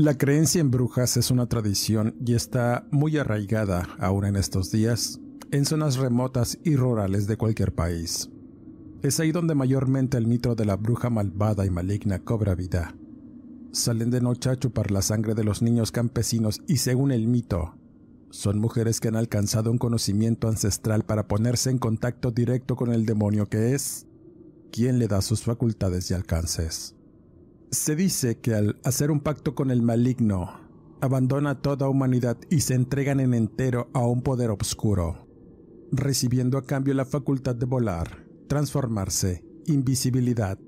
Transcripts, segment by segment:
La creencia en brujas es una tradición y está muy arraigada aún en estos días en zonas remotas y rurales de cualquier país. Es ahí donde mayormente el mito de la bruja malvada y maligna cobra vida. Salen de noche a chupar la sangre de los niños campesinos y según el mito, son mujeres que han alcanzado un conocimiento ancestral para ponerse en contacto directo con el demonio que es quien le da sus facultades y alcances. Se dice que al hacer un pacto con el maligno, abandona toda humanidad y se entregan en entero a un poder oscuro, recibiendo a cambio la facultad de volar, transformarse, invisibilidad,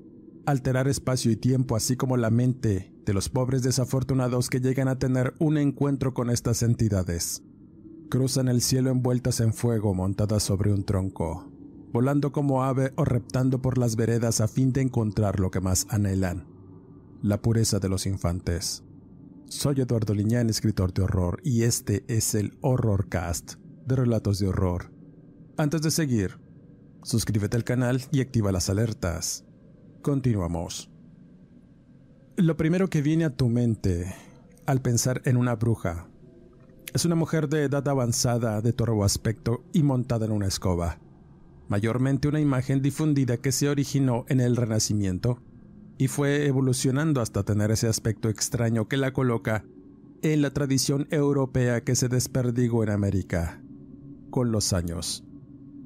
alterar espacio y tiempo, así como la mente de los pobres desafortunados que llegan a tener un encuentro con estas entidades. Cruzan el cielo envueltas en fuego montadas sobre un tronco, volando como ave o reptando por las veredas a fin de encontrar lo que más anhelan la pureza de los infantes. Soy Eduardo Liñán, escritor de horror, y este es el Horrorcast de Relatos de Horror. Antes de seguir, suscríbete al canal y activa las alertas. Continuamos. Lo primero que viene a tu mente al pensar en una bruja es una mujer de edad avanzada, de torvo aspecto y montada en una escoba. Mayormente una imagen difundida que se originó en el Renacimiento y fue evolucionando hasta tener ese aspecto extraño que la coloca en la tradición europea que se desperdigó en América con los años,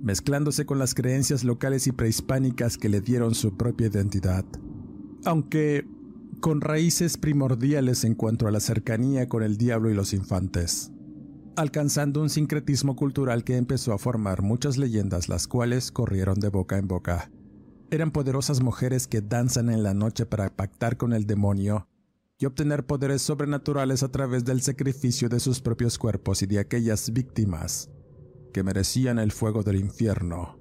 mezclándose con las creencias locales y prehispánicas que le dieron su propia identidad, aunque con raíces primordiales en cuanto a la cercanía con el diablo y los infantes, alcanzando un sincretismo cultural que empezó a formar muchas leyendas las cuales corrieron de boca en boca eran poderosas mujeres que danzan en la noche para pactar con el demonio y obtener poderes sobrenaturales a través del sacrificio de sus propios cuerpos y de aquellas víctimas que merecían el fuego del infierno.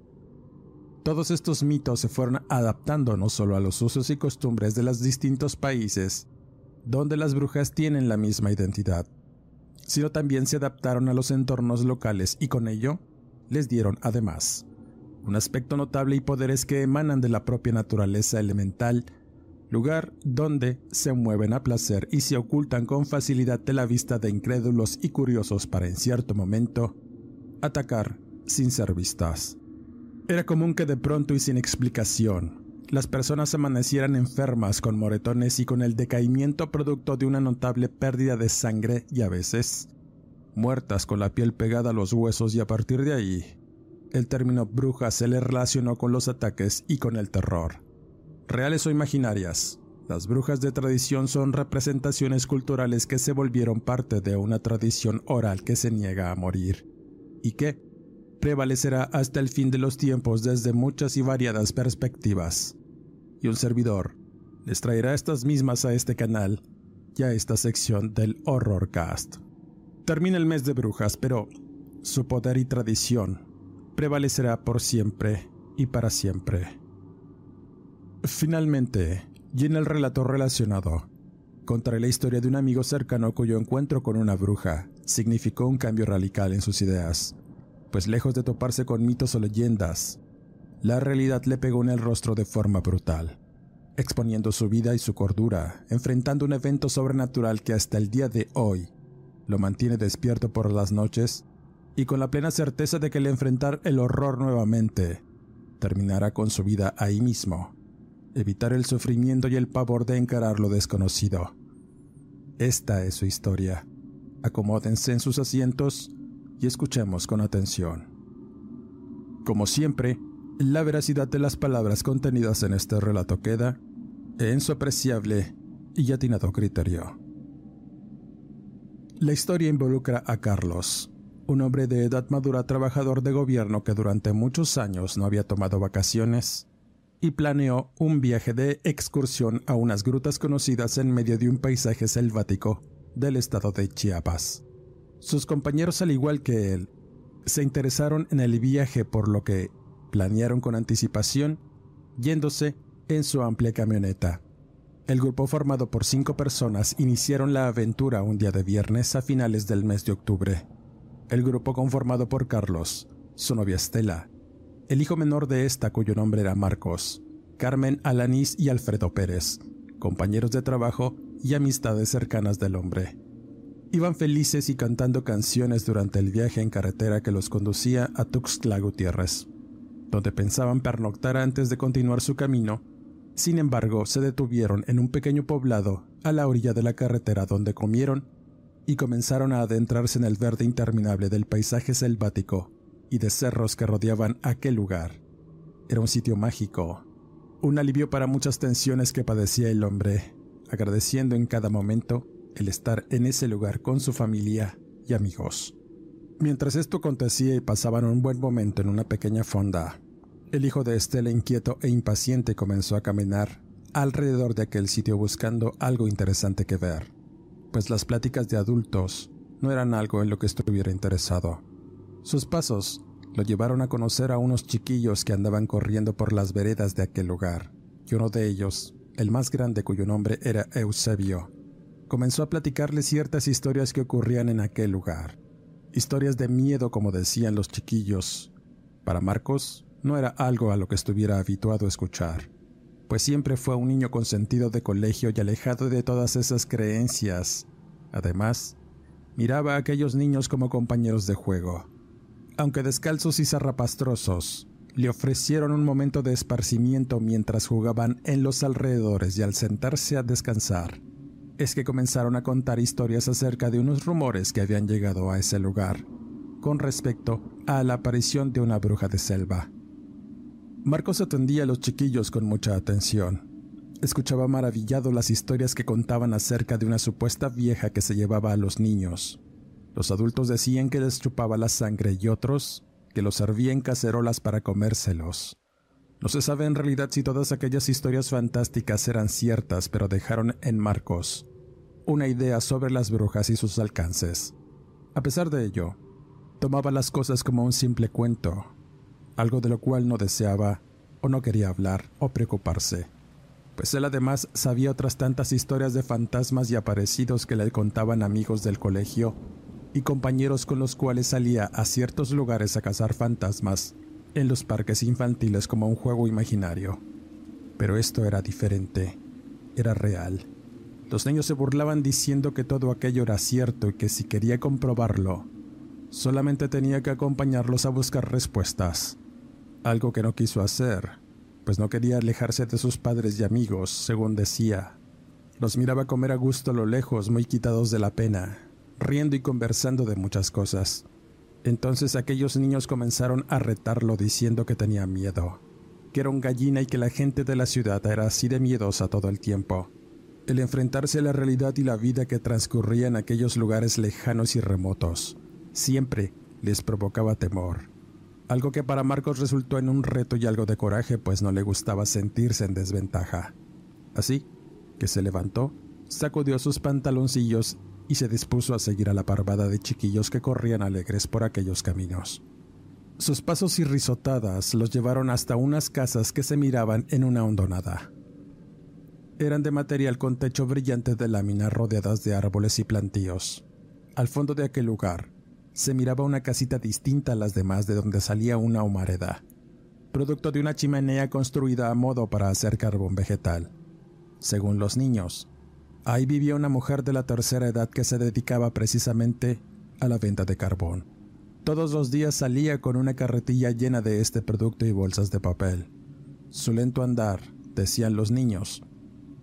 Todos estos mitos se fueron adaptando no solo a los usos y costumbres de los distintos países donde las brujas tienen la misma identidad, sino también se adaptaron a los entornos locales y con ello les dieron además un aspecto notable y poderes que emanan de la propia naturaleza elemental, lugar donde se mueven a placer y se ocultan con facilidad de la vista de incrédulos y curiosos para en cierto momento atacar sin ser vistas. Era común que de pronto y sin explicación, las personas amanecieran enfermas con moretones y con el decaimiento producto de una notable pérdida de sangre y a veces muertas con la piel pegada a los huesos y a partir de ahí el término bruja se le relacionó con los ataques y con el terror. Reales o imaginarias, las brujas de tradición son representaciones culturales que se volvieron parte de una tradición oral que se niega a morir y que prevalecerá hasta el fin de los tiempos desde muchas y variadas perspectivas. Y un servidor les traerá estas mismas a este canal y a esta sección del Horrorcast. Termina el mes de brujas, pero su poder y tradición prevalecerá por siempre y para siempre. Finalmente, y en el relato relacionado, contaré la historia de un amigo cercano cuyo encuentro con una bruja significó un cambio radical en sus ideas, pues lejos de toparse con mitos o leyendas, la realidad le pegó en el rostro de forma brutal, exponiendo su vida y su cordura, enfrentando un evento sobrenatural que hasta el día de hoy lo mantiene despierto por las noches y con la plena certeza de que el enfrentar el horror nuevamente terminará con su vida ahí mismo, evitar el sufrimiento y el pavor de encarar lo desconocido. Esta es su historia. Acomódense en sus asientos y escuchemos con atención. Como siempre, la veracidad de las palabras contenidas en este relato queda en su apreciable y atinado criterio. La historia involucra a Carlos, un hombre de edad madura trabajador de gobierno que durante muchos años no había tomado vacaciones y planeó un viaje de excursión a unas grutas conocidas en medio de un paisaje selvático del estado de Chiapas. Sus compañeros, al igual que él, se interesaron en el viaje por lo que planearon con anticipación yéndose en su amplia camioneta. El grupo formado por cinco personas iniciaron la aventura un día de viernes a finales del mes de octubre. El grupo conformado por Carlos, su novia Estela, el hijo menor de esta cuyo nombre era Marcos, Carmen Alanís y Alfredo Pérez, compañeros de trabajo y amistades cercanas del hombre. Iban felices y cantando canciones durante el viaje en carretera que los conducía a Tuxtla Gutiérrez, donde pensaban pernoctar antes de continuar su camino. Sin embargo, se detuvieron en un pequeño poblado a la orilla de la carretera donde comieron y comenzaron a adentrarse en el verde interminable del paisaje selvático y de cerros que rodeaban aquel lugar. Era un sitio mágico, un alivio para muchas tensiones que padecía el hombre, agradeciendo en cada momento el estar en ese lugar con su familia y amigos. Mientras esto acontecía y pasaban un buen momento en una pequeña fonda, el hijo de Estela, inquieto e impaciente, comenzó a caminar alrededor de aquel sitio buscando algo interesante que ver, pues las pláticas de adultos no eran algo en lo que estuviera interesado. Sus pasos lo llevaron a conocer a unos chiquillos que andaban corriendo por las veredas de aquel lugar, y uno de ellos, el más grande cuyo nombre era Eusebio, comenzó a platicarle ciertas historias que ocurrían en aquel lugar. Historias de miedo, como decían los chiquillos. Para Marcos no era algo a lo que estuviera habituado a escuchar, pues siempre fue un niño con sentido de colegio y alejado de todas esas creencias. Además, miraba a aquellos niños como compañeros de juego aunque descalzos y zarrapastrosos, le ofrecieron un momento de esparcimiento mientras jugaban en los alrededores y al sentarse a descansar, es que comenzaron a contar historias acerca de unos rumores que habían llegado a ese lugar con respecto a la aparición de una bruja de selva. Marcos atendía a los chiquillos con mucha atención. Escuchaba maravillado las historias que contaban acerca de una supuesta vieja que se llevaba a los niños, los adultos decían que les chupaba la sangre y otros que los servía en cacerolas para comérselos. No se sabe en realidad si todas aquellas historias fantásticas eran ciertas, pero dejaron en Marcos una idea sobre las brujas y sus alcances. A pesar de ello, tomaba las cosas como un simple cuento, algo de lo cual no deseaba o no quería hablar o preocuparse, pues él además sabía otras tantas historias de fantasmas y aparecidos que le contaban amigos del colegio y compañeros con los cuales salía a ciertos lugares a cazar fantasmas en los parques infantiles como un juego imaginario. Pero esto era diferente, era real. Los niños se burlaban diciendo que todo aquello era cierto y que si quería comprobarlo, solamente tenía que acompañarlos a buscar respuestas, algo que no quiso hacer, pues no quería alejarse de sus padres y amigos, según decía. Los miraba comer a gusto a lo lejos, muy quitados de la pena, riendo y conversando de muchas cosas. Entonces aquellos niños comenzaron a retarlo diciendo que tenía miedo, que era un gallina y que la gente de la ciudad era así de miedosa todo el tiempo. El enfrentarse a la realidad y la vida que transcurría en aquellos lugares lejanos y remotos siempre les provocaba temor. Algo que para Marcos resultó en un reto y algo de coraje, pues no le gustaba sentirse en desventaja. Así que se levantó, sacudió sus pantaloncillos y se dispuso a seguir a la parvada de chiquillos que corrían alegres por aquellos caminos. Sus pasos y risotadas los llevaron hasta unas casas que se miraban en una hondonada. Eran de material con techo brillante de lámina rodeadas de árboles y plantíos. Al fondo de aquel lugar se miraba una casita distinta a las demás de donde salía una humareda, producto de una chimenea construida a modo para hacer carbón vegetal. Según los niños, Ahí vivía una mujer de la tercera edad que se dedicaba precisamente a la venta de carbón. Todos los días salía con una carretilla llena de este producto y bolsas de papel. Su lento andar, decían los niños,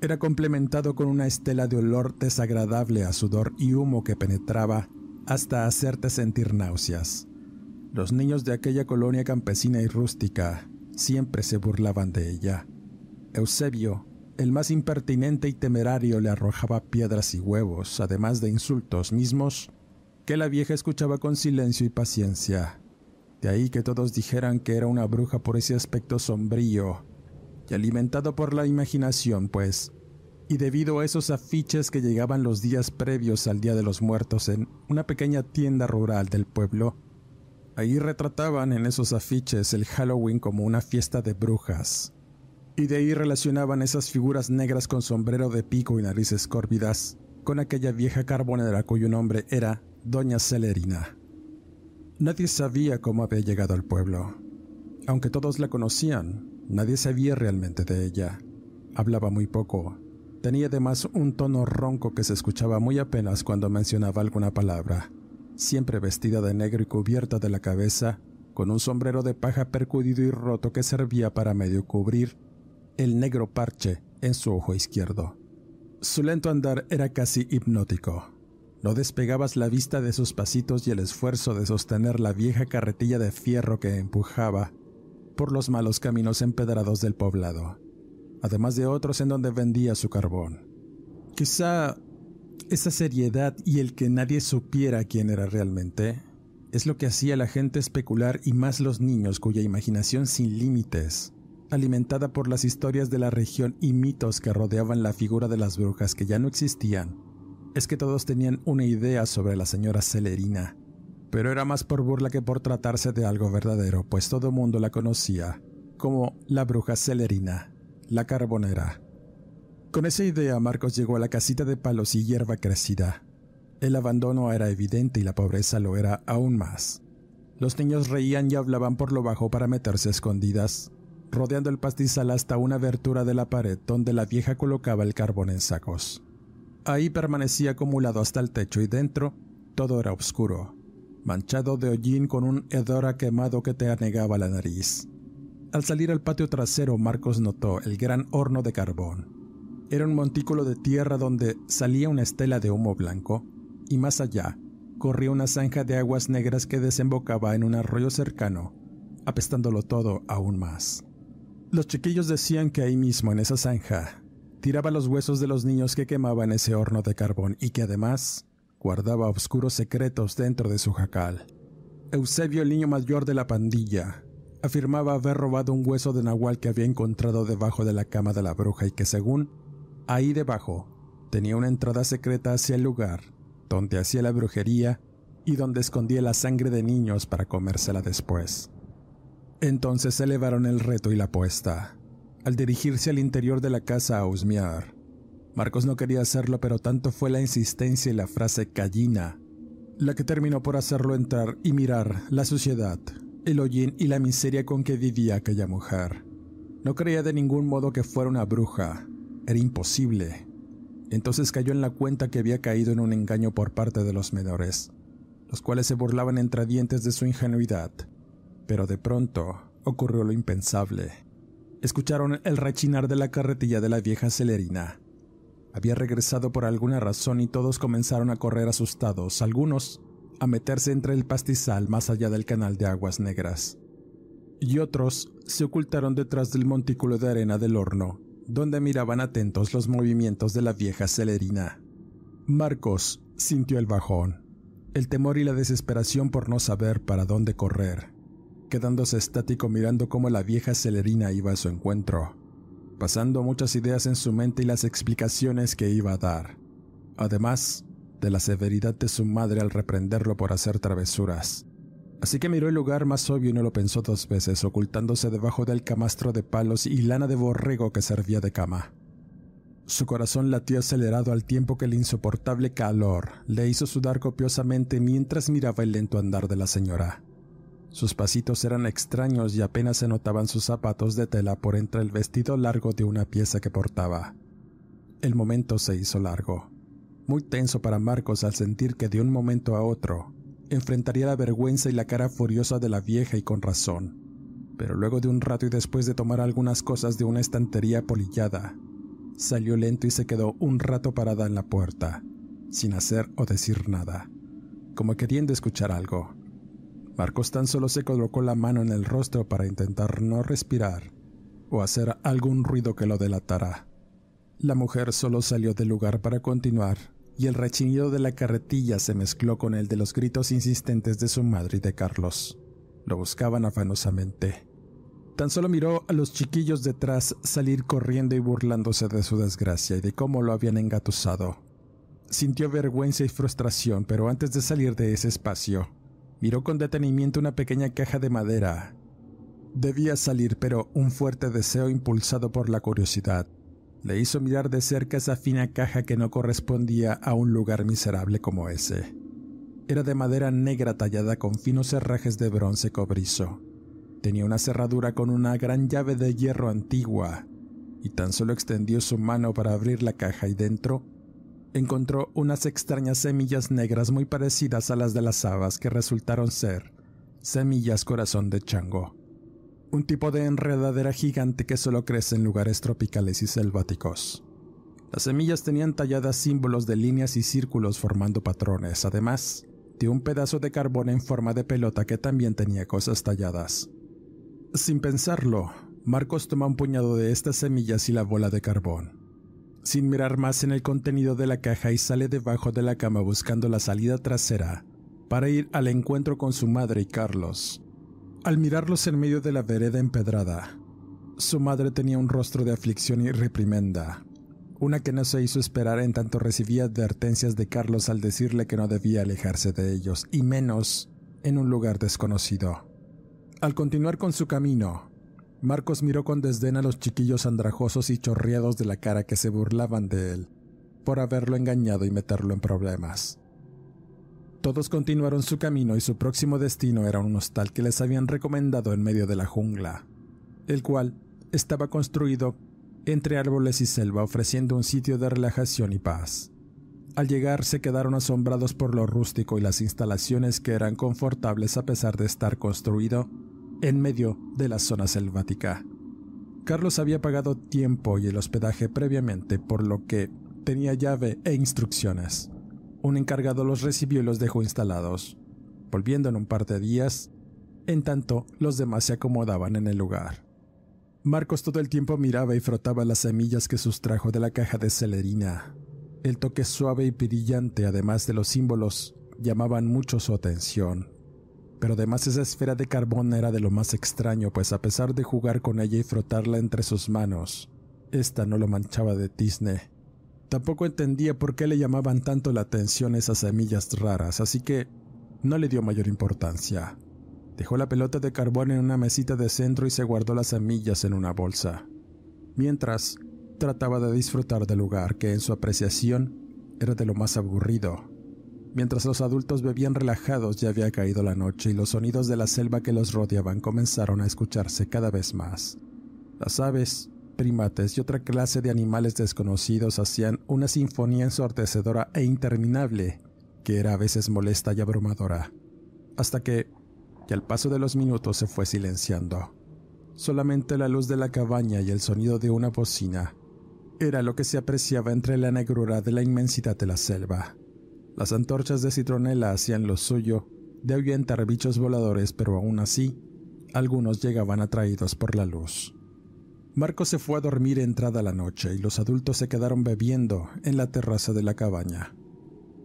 era complementado con una estela de olor desagradable a sudor y humo que penetraba hasta hacerte sentir náuseas. Los niños de aquella colonia campesina y rústica siempre se burlaban de ella. Eusebio, el más impertinente y temerario, le arrojaba piedras y huevos, además de insultos mismos, que la vieja escuchaba con silencio y paciencia. De ahí que todos dijeran que era una bruja por ese aspecto sombrío y alimentado por la imaginación, pues, y debido a esos afiches que llegaban los días previos al Día de los Muertos en una pequeña tienda rural del pueblo, ahí retrataban en esos afiches el Halloween como una fiesta de brujas, y de ahí relacionaban esas figuras negras con sombrero de pico y narices córvidas con aquella vieja carbonera cuyo nombre era Doña Celerina. Nadie sabía cómo había llegado al pueblo. Aunque todos la conocían, Nadie sabía realmente de ella. Hablaba muy poco. Tenía además un tono ronco que se escuchaba muy apenas cuando mencionaba alguna palabra. Siempre vestida de negro y cubierta de la cabeza, con un sombrero de paja percudido y roto que servía para medio cubrir el negro parche en su ojo izquierdo. Su lento andar era casi hipnótico. No despegabas la vista de sus pasitos y el esfuerzo de sostener la vieja carretilla de fierro que empujaba por los malos caminos empedrados del poblado, además de otros en donde vendía su carbón. Quizá esa seriedad y el que nadie supiera quién era realmente es lo que hacía la gente especular y más los niños cuya imaginación sin límites, alimentada por las historias de la región y mitos que rodeaban la figura de las brujas que ya no existían, es que todos tenían una idea sobre la señora Celerina, pero era más por burla que por tratarse de algo verdadero, pues todo mundo la conocía como la bruja celerina, la carbonera. Con esa idea Marcos llegó a la casita de palos y hierba crecida. El abandono era evidente y la pobreza lo era aún más. Los niños reían y hablaban por lo bajo para meterse escondidas, rodeando el pastizal hasta una abertura de la pared donde la vieja colocaba el carbón en sacos. Ahí permanecía acumulado hasta el techo y dentro todo era oscuro manchado de hollín con un hedor quemado que te anegaba la nariz. Al salir al patio trasero, Marcos notó el gran horno de carbón. Era un montículo de tierra donde salía una estela de humo blanco, y más allá corría una zanja de aguas negras que desembocaba en un arroyo cercano, apestándolo todo aún más. Los chiquillos decían que ahí mismo, en esa zanja, tiraba los huesos de los niños que quemaban ese horno de carbón y que además guardaba oscuros secretos dentro de su jacal. Eusebio, el niño mayor de la pandilla, afirmaba haber robado un hueso de nahual que había encontrado debajo de la cama de la bruja y que según ahí debajo tenía una entrada secreta hacia el lugar donde hacía la brujería y donde escondía la sangre de niños para comérsela después. Entonces elevaron el reto y la apuesta. Al dirigirse al interior de la casa a husmear, Marcos no quería hacerlo, pero tanto fue la insistencia y la frase gallina la que terminó por hacerlo entrar y mirar la suciedad, el hollín y la miseria con que vivía aquella mujer. No creía de ningún modo que fuera una bruja. Era imposible. Entonces cayó en la cuenta que había caído en un engaño por parte de los menores, los cuales se burlaban entre dientes de su ingenuidad. Pero de pronto ocurrió lo impensable. Escucharon el rechinar de la carretilla de la vieja celerina había regresado por alguna razón y todos comenzaron a correr asustados, algunos a meterse entre el pastizal más allá del canal de aguas negras. Y otros se ocultaron detrás del montículo de arena del horno, donde miraban atentos los movimientos de la vieja celerina. Marcos sintió el bajón, el temor y la desesperación por no saber para dónde correr, quedándose estático mirando cómo la vieja celerina iba a su encuentro pasando muchas ideas en su mente y las explicaciones que iba a dar, además de la severidad de su madre al reprenderlo por hacer travesuras. Así que miró el lugar más obvio y no lo pensó dos veces, ocultándose debajo del camastro de palos y lana de borrego que servía de cama. Su corazón latió acelerado al tiempo que el insoportable calor le hizo sudar copiosamente mientras miraba el lento andar de la señora. Sus pasitos eran extraños y apenas se notaban sus zapatos de tela por entre el vestido largo de una pieza que portaba. El momento se hizo largo, muy tenso para Marcos al sentir que de un momento a otro enfrentaría la vergüenza y la cara furiosa de la vieja y con razón. Pero luego de un rato y después de tomar algunas cosas de una estantería polillada, salió lento y se quedó un rato parada en la puerta, sin hacer o decir nada, como queriendo escuchar algo. Marcos tan solo se colocó la mano en el rostro para intentar no respirar o hacer algún ruido que lo delatara. La mujer solo salió del lugar para continuar y el rechinido de la carretilla se mezcló con el de los gritos insistentes de su madre y de Carlos. Lo buscaban afanosamente. Tan solo miró a los chiquillos detrás salir corriendo y burlándose de su desgracia y de cómo lo habían engatusado. Sintió vergüenza y frustración, pero antes de salir de ese espacio, miró con detenimiento una pequeña caja de madera. Debía salir, pero un fuerte deseo impulsado por la curiosidad le hizo mirar de cerca esa fina caja que no correspondía a un lugar miserable como ese. Era de madera negra tallada con finos herrajes de bronce cobrizo. Tenía una cerradura con una gran llave de hierro antigua, y tan solo extendió su mano para abrir la caja y dentro encontró unas extrañas semillas negras muy parecidas a las de las habas que resultaron ser semillas corazón de chango un tipo de enredadera gigante que solo crece en lugares tropicales y selváticos. Las semillas tenían talladas símbolos de líneas y círculos formando patrones, además de un pedazo de carbón en forma de pelota que también tenía cosas talladas. Sin pensarlo, Marcos toma un puñado de estas semillas y la bola de carbón. Sin mirar más en el contenido de la caja y sale debajo de la cama buscando la salida trasera para ir al encuentro con su madre y Carlos, al mirarlos en medio de la vereda empedrada, su madre tenía un rostro de aflicción y reprimenda, una que no se hizo esperar en tanto recibía advertencias de Carlos al decirle que no debía alejarse de ellos, y menos en un lugar desconocido. Al continuar con su camino, Marcos miró con desdén a los chiquillos andrajosos y chorreados de la cara que se burlaban de él por haberlo engañado y meterlo en problemas. Todos continuaron su camino y su próximo destino era un hostal que les habían recomendado en medio de la jungla, el cual estaba construido entre árboles y selva ofreciendo un sitio de relajación y paz. Al llegar se quedaron asombrados por lo rústico y las instalaciones que eran confortables a pesar de estar construido en medio de la zona selvática. Carlos había pagado tiempo y el hospedaje previamente, por lo que tenía llave e instrucciones. Un encargado los recibió y los dejó instalados, volviendo en un par de días, en tanto los demás se acomodaban en el lugar. Marcos todo el tiempo miraba y frotaba las semillas que sustrajo de la caja de celerina. El toque suave y brillante, además de los símbolos, llamaban mucho su atención. Pero además esa esfera de carbón era de lo más extraño, pues a pesar de jugar con ella y frotarla entre sus manos, esta no lo manchaba de tizne, Tampoco entendía por qué le llamaban tanto la atención esas semillas raras, así que no le dio mayor importancia. Dejó la pelota de carbón en una mesita de centro y se guardó las semillas en una bolsa. Mientras, trataba de disfrutar del lugar, que en su apreciación era de lo más aburrido. Mientras los adultos bebían relajados ya había caído la noche y los sonidos de la selva que los rodeaban comenzaron a escucharse cada vez más. Las aves primates y otra clase de animales desconocidos hacían una sinfonía ensordecedora e interminable, que era a veces molesta y abrumadora, hasta que, y al paso de los minutos, se fue silenciando. Solamente la luz de la cabaña y el sonido de una bocina era lo que se apreciaba entre la negrura de la inmensidad de la selva. Las antorchas de citronela hacían lo suyo de ahuyentar bichos voladores, pero aún así, algunos llegaban atraídos por la luz. Marco se fue a dormir entrada la noche y los adultos se quedaron bebiendo en la terraza de la cabaña.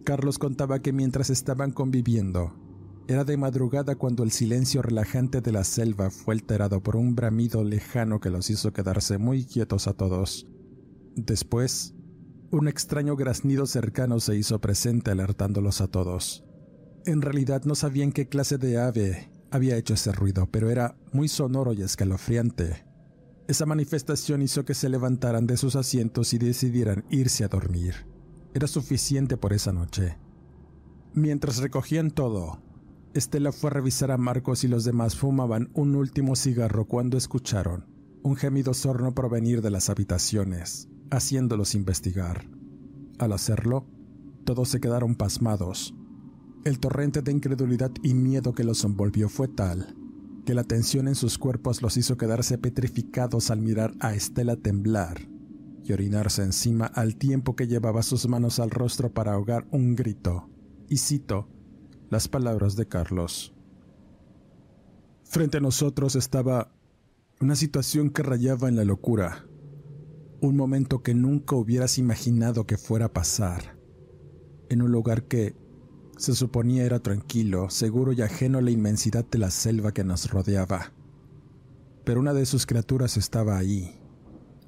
Carlos contaba que mientras estaban conviviendo, era de madrugada cuando el silencio relajante de la selva fue alterado por un bramido lejano que los hizo quedarse muy quietos a todos. Después, un extraño graznido cercano se hizo presente alertándolos a todos. En realidad no sabían qué clase de ave había hecho ese ruido, pero era muy sonoro y escalofriante. Esa manifestación hizo que se levantaran de sus asientos y decidieran irse a dormir. Era suficiente por esa noche. Mientras recogían todo, Estela fue a revisar a Marcos y los demás fumaban un último cigarro cuando escucharon un gemido sorno provenir de las habitaciones, haciéndolos investigar. Al hacerlo, todos se quedaron pasmados. El torrente de incredulidad y miedo que los envolvió fue tal que la tensión en sus cuerpos los hizo quedarse petrificados al mirar a Estela temblar y orinarse encima al tiempo que llevaba sus manos al rostro para ahogar un grito. Y cito las palabras de Carlos. Frente a nosotros estaba una situación que rayaba en la locura, un momento que nunca hubieras imaginado que fuera a pasar, en un lugar que se suponía era tranquilo, seguro y ajeno a la inmensidad de la selva que nos rodeaba. Pero una de sus criaturas estaba ahí,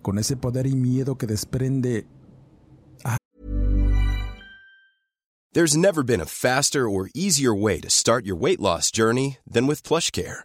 con ese poder y miedo que desprende There's never been a faster or easier way to start your weight loss journey than with PlushCare.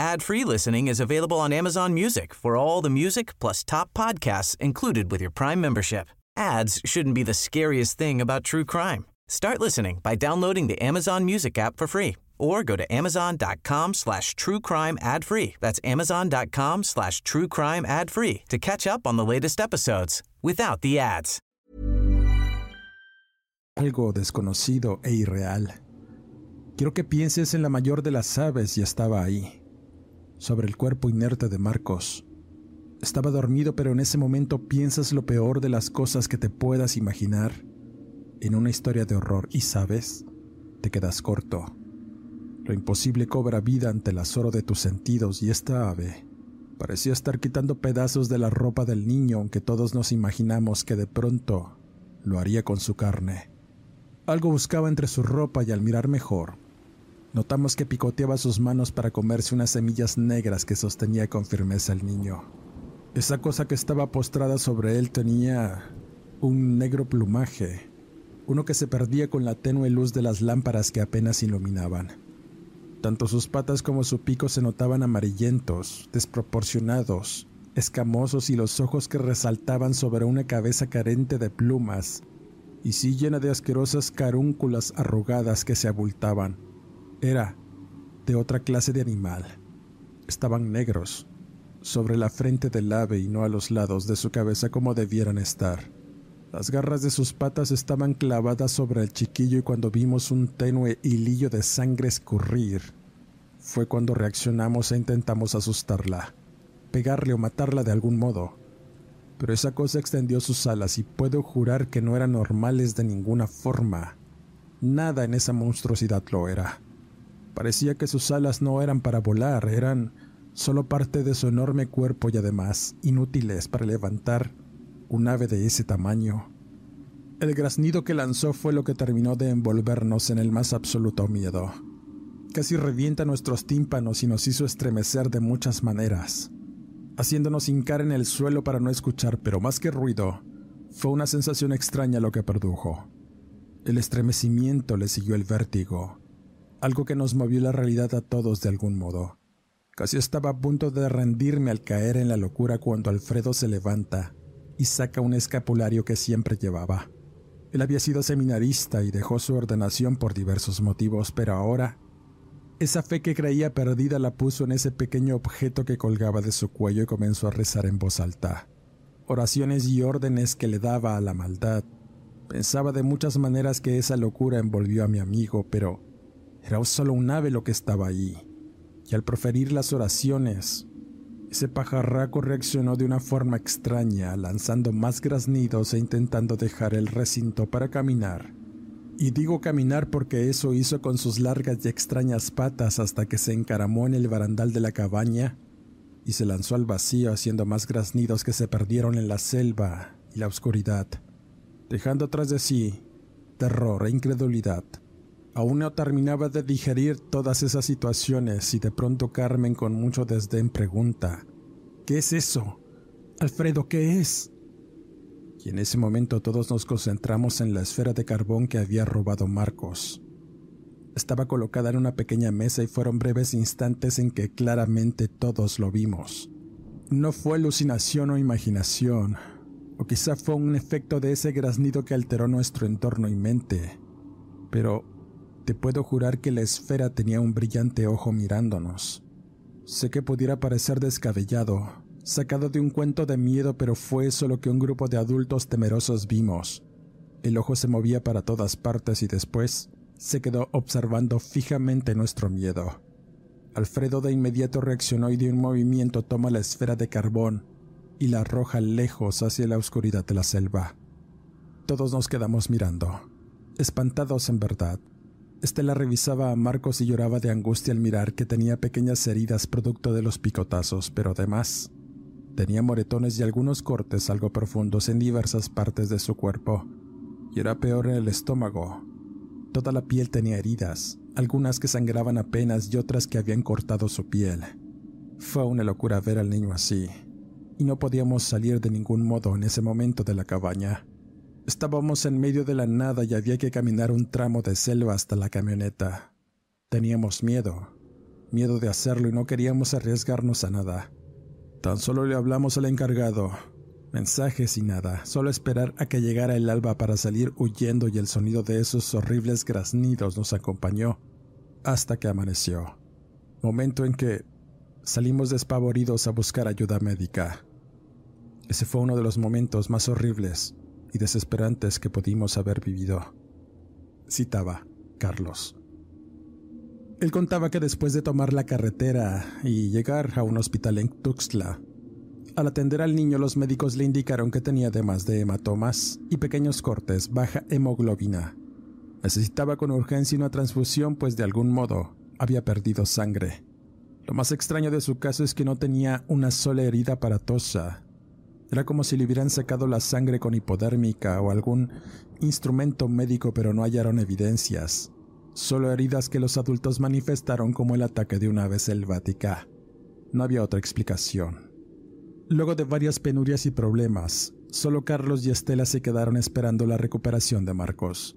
Ad-free listening is available on Amazon Music for all the music plus top podcasts included with your Prime membership. Ads shouldn't be the scariest thing about true crime. Start listening by downloading the Amazon Music app for free or go to amazon.com slash true crime ad free. That's amazon.com slash true crime ad free to catch up on the latest episodes without the ads. Algo desconocido e irreal. Quiero que pienses en la mayor de las aves y estaba ahí, sobre el cuerpo inerte de Marcos. Estaba dormido, pero en ese momento piensas lo peor de las cosas que te puedas imaginar en una historia de horror y sabes, te quedas corto. Lo imposible cobra vida ante el azoro de tus sentidos y esta ave parecía estar quitando pedazos de la ropa del niño, aunque todos nos imaginamos que de pronto lo haría con su carne. Algo buscaba entre su ropa y al mirar mejor, notamos que picoteaba sus manos para comerse unas semillas negras que sostenía con firmeza el niño. Esa cosa que estaba postrada sobre él tenía un negro plumaje, uno que se perdía con la tenue luz de las lámparas que apenas iluminaban. Tanto sus patas como su pico se notaban amarillentos, desproporcionados, escamosos y los ojos que resaltaban sobre una cabeza carente de plumas y sí llena de asquerosas carúnculas arrugadas que se abultaban. Era de otra clase de animal. Estaban negros, sobre la frente del ave y no a los lados de su cabeza como debieran estar. Las garras de sus patas estaban clavadas sobre el chiquillo y cuando vimos un tenue hilillo de sangre escurrir, fue cuando reaccionamos e intentamos asustarla, pegarle o matarla de algún modo pero esa cosa extendió sus alas y puedo jurar que no eran normales de ninguna forma. Nada en esa monstruosidad lo era. Parecía que sus alas no eran para volar, eran solo parte de su enorme cuerpo y además inútiles para levantar un ave de ese tamaño. El graznido que lanzó fue lo que terminó de envolvernos en el más absoluto miedo. Casi revienta nuestros tímpanos y nos hizo estremecer de muchas maneras haciéndonos hincar en el suelo para no escuchar, pero más que ruido, fue una sensación extraña lo que produjo. El estremecimiento le siguió el vértigo, algo que nos movió la realidad a todos de algún modo. Casi estaba a punto de rendirme al caer en la locura cuando Alfredo se levanta y saca un escapulario que siempre llevaba. Él había sido seminarista y dejó su ordenación por diversos motivos, pero ahora esa fe que creía perdida la puso en ese pequeño objeto que colgaba de su cuello y comenzó a rezar en voz alta. Oraciones y órdenes que le daba a la maldad. Pensaba de muchas maneras que esa locura envolvió a mi amigo, pero era solo un ave lo que estaba ahí. Y al proferir las oraciones, ese pajarraco reaccionó de una forma extraña, lanzando más graznidos e intentando dejar el recinto para caminar y digo caminar porque eso hizo con sus largas y extrañas patas hasta que se encaramó en el barandal de la cabaña y se lanzó al vacío haciendo más graznidos que se perdieron en la selva y la oscuridad, dejando atrás de sí terror e incredulidad. Aún no terminaba de digerir todas esas situaciones y de pronto Carmen con mucho desdén pregunta, ¿Qué es eso? Alfredo, ¿qué es? y en ese momento todos nos concentramos en la esfera de carbón que había robado Marcos. Estaba colocada en una pequeña mesa y fueron breves instantes en que claramente todos lo vimos. No fue alucinación o imaginación, O quizá fue un efecto de ese graznido que alteró nuestro entorno y mente. Pero te puedo jurar que la esfera tenía un brillante ojo mirándonos. Sé que pudiera parecer descabellado, sacado de un cuento de miedo, pero fue eso lo que un grupo de adultos temerosos vimos. El ojo se movía para todas partes y después se quedó observando fijamente nuestro miedo. Alfredo de inmediato reaccionó y de un movimiento toma la esfera de carbón y la arroja lejos hacia la oscuridad de la selva. Todos nos quedamos mirando, espantados en verdad. Estela revisaba a Marcos y lloraba de angustia al mirar que tenía pequeñas heridas producto de los picotazos, pero además tenía moretones y algunos cortes algo profundos en diversas partes de su cuerpo, y era peor en el estómago. Toda la piel tenía heridas, algunas que sangraban apenas y otras que habían cortado su piel. Fue una locura ver al niño así, y no podíamos salir de ningún modo en ese momento de la cabaña. Estábamos en medio de la nada y había que caminar un tramo de selva hasta la camioneta. Teníamos miedo, miedo de hacerlo y no queríamos arriesgarnos a nada. Tan solo le hablamos al encargado. Mensajes y nada, solo esperar a que llegara el alba para salir huyendo y el sonido de esos horribles graznidos nos acompañó hasta que amaneció. Momento en que salimos despavoridos a buscar ayuda médica. Ese fue uno de los momentos más horribles y desesperantes que pudimos haber vivido. Citaba Carlos. Él contaba que después de tomar la carretera y llegar a un hospital en Tuxtla, al atender al niño los médicos le indicaron que tenía además de hematomas y pequeños cortes, baja hemoglobina. Necesitaba con urgencia una transfusión pues de algún modo había perdido sangre. Lo más extraño de su caso es que no tenía una sola herida aparatosa era como si le hubieran sacado la sangre con hipodérmica o algún instrumento médico, pero no hallaron evidencias. Solo heridas que los adultos manifestaron como el ataque de una ave selvática. No había otra explicación. Luego de varias penurias y problemas, solo Carlos y Estela se quedaron esperando la recuperación de Marcos.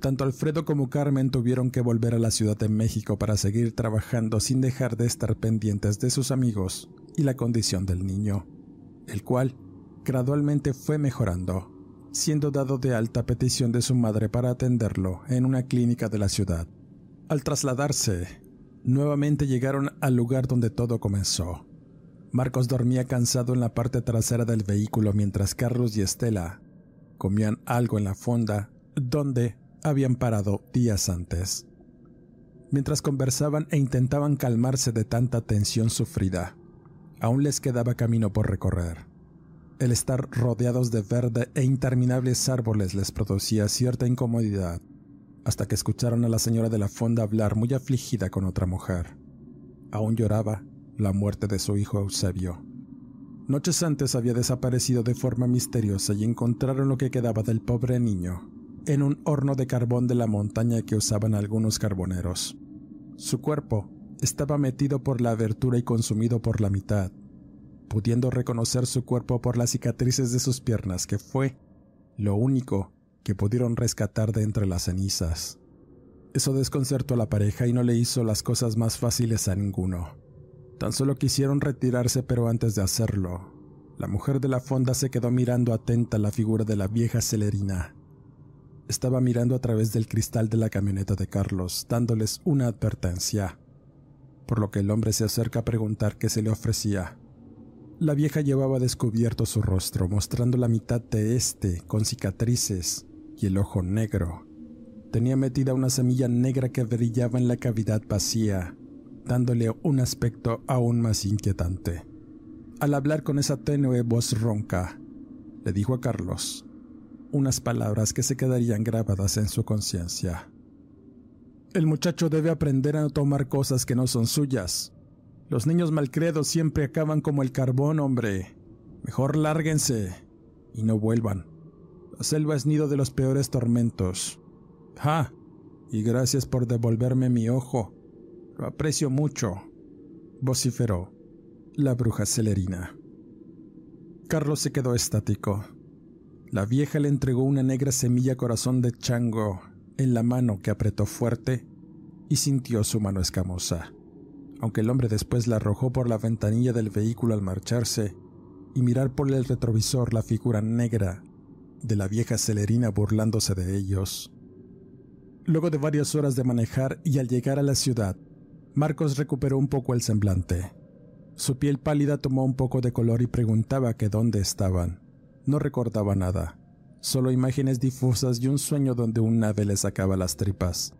Tanto Alfredo como Carmen tuvieron que volver a la Ciudad de México para seguir trabajando sin dejar de estar pendientes de sus amigos y la condición del niño, el cual gradualmente fue mejorando, siendo dado de alta petición de su madre para atenderlo en una clínica de la ciudad. Al trasladarse, nuevamente llegaron al lugar donde todo comenzó. Marcos dormía cansado en la parte trasera del vehículo mientras Carlos y Estela comían algo en la fonda donde habían parado días antes. Mientras conversaban e intentaban calmarse de tanta tensión sufrida, aún les quedaba camino por recorrer. El estar rodeados de verde e interminables árboles les producía cierta incomodidad, hasta que escucharon a la señora de la fonda hablar muy afligida con otra mujer. Aún lloraba la muerte de su hijo Eusebio. Noches antes había desaparecido de forma misteriosa y encontraron lo que quedaba del pobre niño en un horno de carbón de la montaña que usaban algunos carboneros. Su cuerpo estaba metido por la abertura y consumido por la mitad, pudiendo reconocer su cuerpo por las cicatrices de sus piernas, que fue lo único que pudieron rescatar de entre las cenizas. Eso desconcertó a la pareja y no le hizo las cosas más fáciles a ninguno. Tan solo quisieron retirarse, pero antes de hacerlo, la mujer de la fonda se quedó mirando atenta la figura de la vieja celerina. Estaba mirando a través del cristal de la camioneta de Carlos, dándoles una advertencia, por lo que el hombre se acerca a preguntar qué se le ofrecía. La vieja llevaba descubierto su rostro, mostrando la mitad de este con cicatrices y el ojo negro. Tenía metida una semilla negra que brillaba en la cavidad vacía, dándole un aspecto aún más inquietante. Al hablar con esa tenue voz ronca, le dijo a Carlos unas palabras que se quedarían grabadas en su conciencia. El muchacho debe aprender a no tomar cosas que no son suyas, los niños malcredos siempre acaban como el carbón, hombre. Mejor lárguense y no vuelvan. La selva es nido de los peores tormentos. ¡Ja! Y gracias por devolverme mi ojo. Lo aprecio mucho. vociferó la bruja celerina. Carlos se quedó estático. La vieja le entregó una negra semilla corazón de chango en la mano que apretó fuerte y sintió su mano escamosa aunque el hombre después la arrojó por la ventanilla del vehículo al marcharse y mirar por el retrovisor la figura negra de la vieja celerina burlándose de ellos. Luego de varias horas de manejar y al llegar a la ciudad, Marcos recuperó un poco el semblante. Su piel pálida tomó un poco de color y preguntaba que dónde estaban. No recordaba nada, solo imágenes difusas y un sueño donde un ave le sacaba las tripas.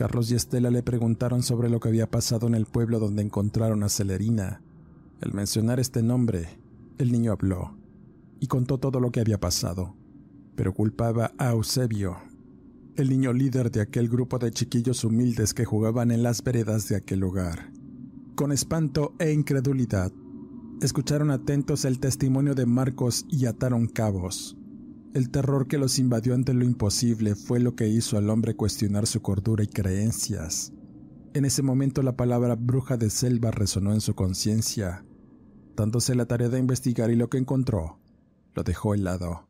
Carlos y Estela le preguntaron sobre lo que había pasado en el pueblo donde encontraron a Celerina. Al mencionar este nombre, el niño habló y contó todo lo que había pasado, pero culpaba a Eusebio, el niño líder de aquel grupo de chiquillos humildes que jugaban en las veredas de aquel lugar. Con espanto e incredulidad, escucharon atentos el testimonio de Marcos y ataron cabos. El terror que los invadió ante lo imposible fue lo que hizo al hombre cuestionar su cordura y creencias. En ese momento la palabra bruja de selva resonó en su conciencia, dándose la tarea de investigar y lo que encontró lo dejó helado.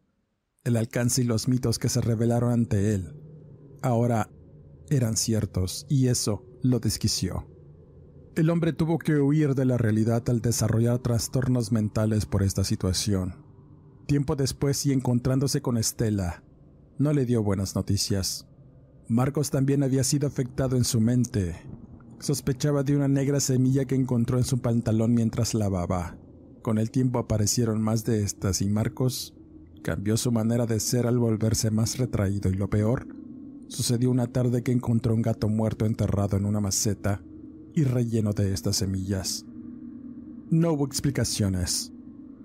El alcance y los mitos que se revelaron ante él ahora eran ciertos y eso lo desquició. El hombre tuvo que huir de la realidad al desarrollar trastornos mentales por esta situación. Tiempo después y encontrándose con Estela, no le dio buenas noticias. Marcos también había sido afectado en su mente. Sospechaba de una negra semilla que encontró en su pantalón mientras lavaba. Con el tiempo aparecieron más de estas y Marcos cambió su manera de ser al volverse más retraído y lo peor, sucedió una tarde que encontró un gato muerto enterrado en una maceta y relleno de estas semillas. No hubo explicaciones.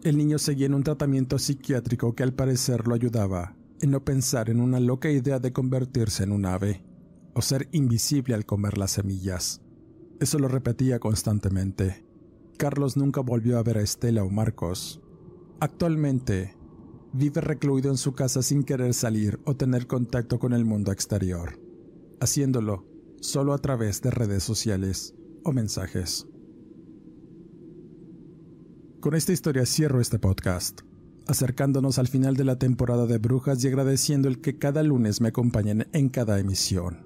El niño seguía en un tratamiento psiquiátrico que al parecer lo ayudaba en no pensar en una loca idea de convertirse en un ave o ser invisible al comer las semillas. Eso lo repetía constantemente. Carlos nunca volvió a ver a Estela o Marcos. Actualmente, vive recluido en su casa sin querer salir o tener contacto con el mundo exterior, haciéndolo solo a través de redes sociales o mensajes. Con esta historia cierro este podcast, acercándonos al final de la temporada de Brujas y agradeciendo el que cada lunes me acompañen en cada emisión.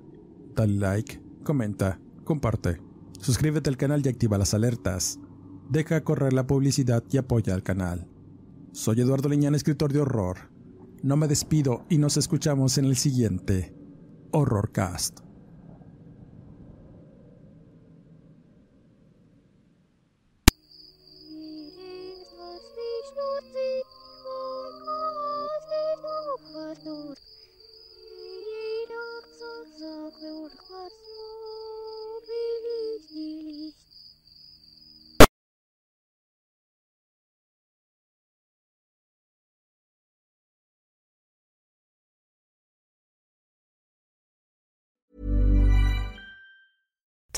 Dale like, comenta, comparte, suscríbete al canal y activa las alertas. Deja correr la publicidad y apoya al canal. Soy Eduardo Leñán, escritor de horror. No me despido y nos escuchamos en el siguiente Horrorcast.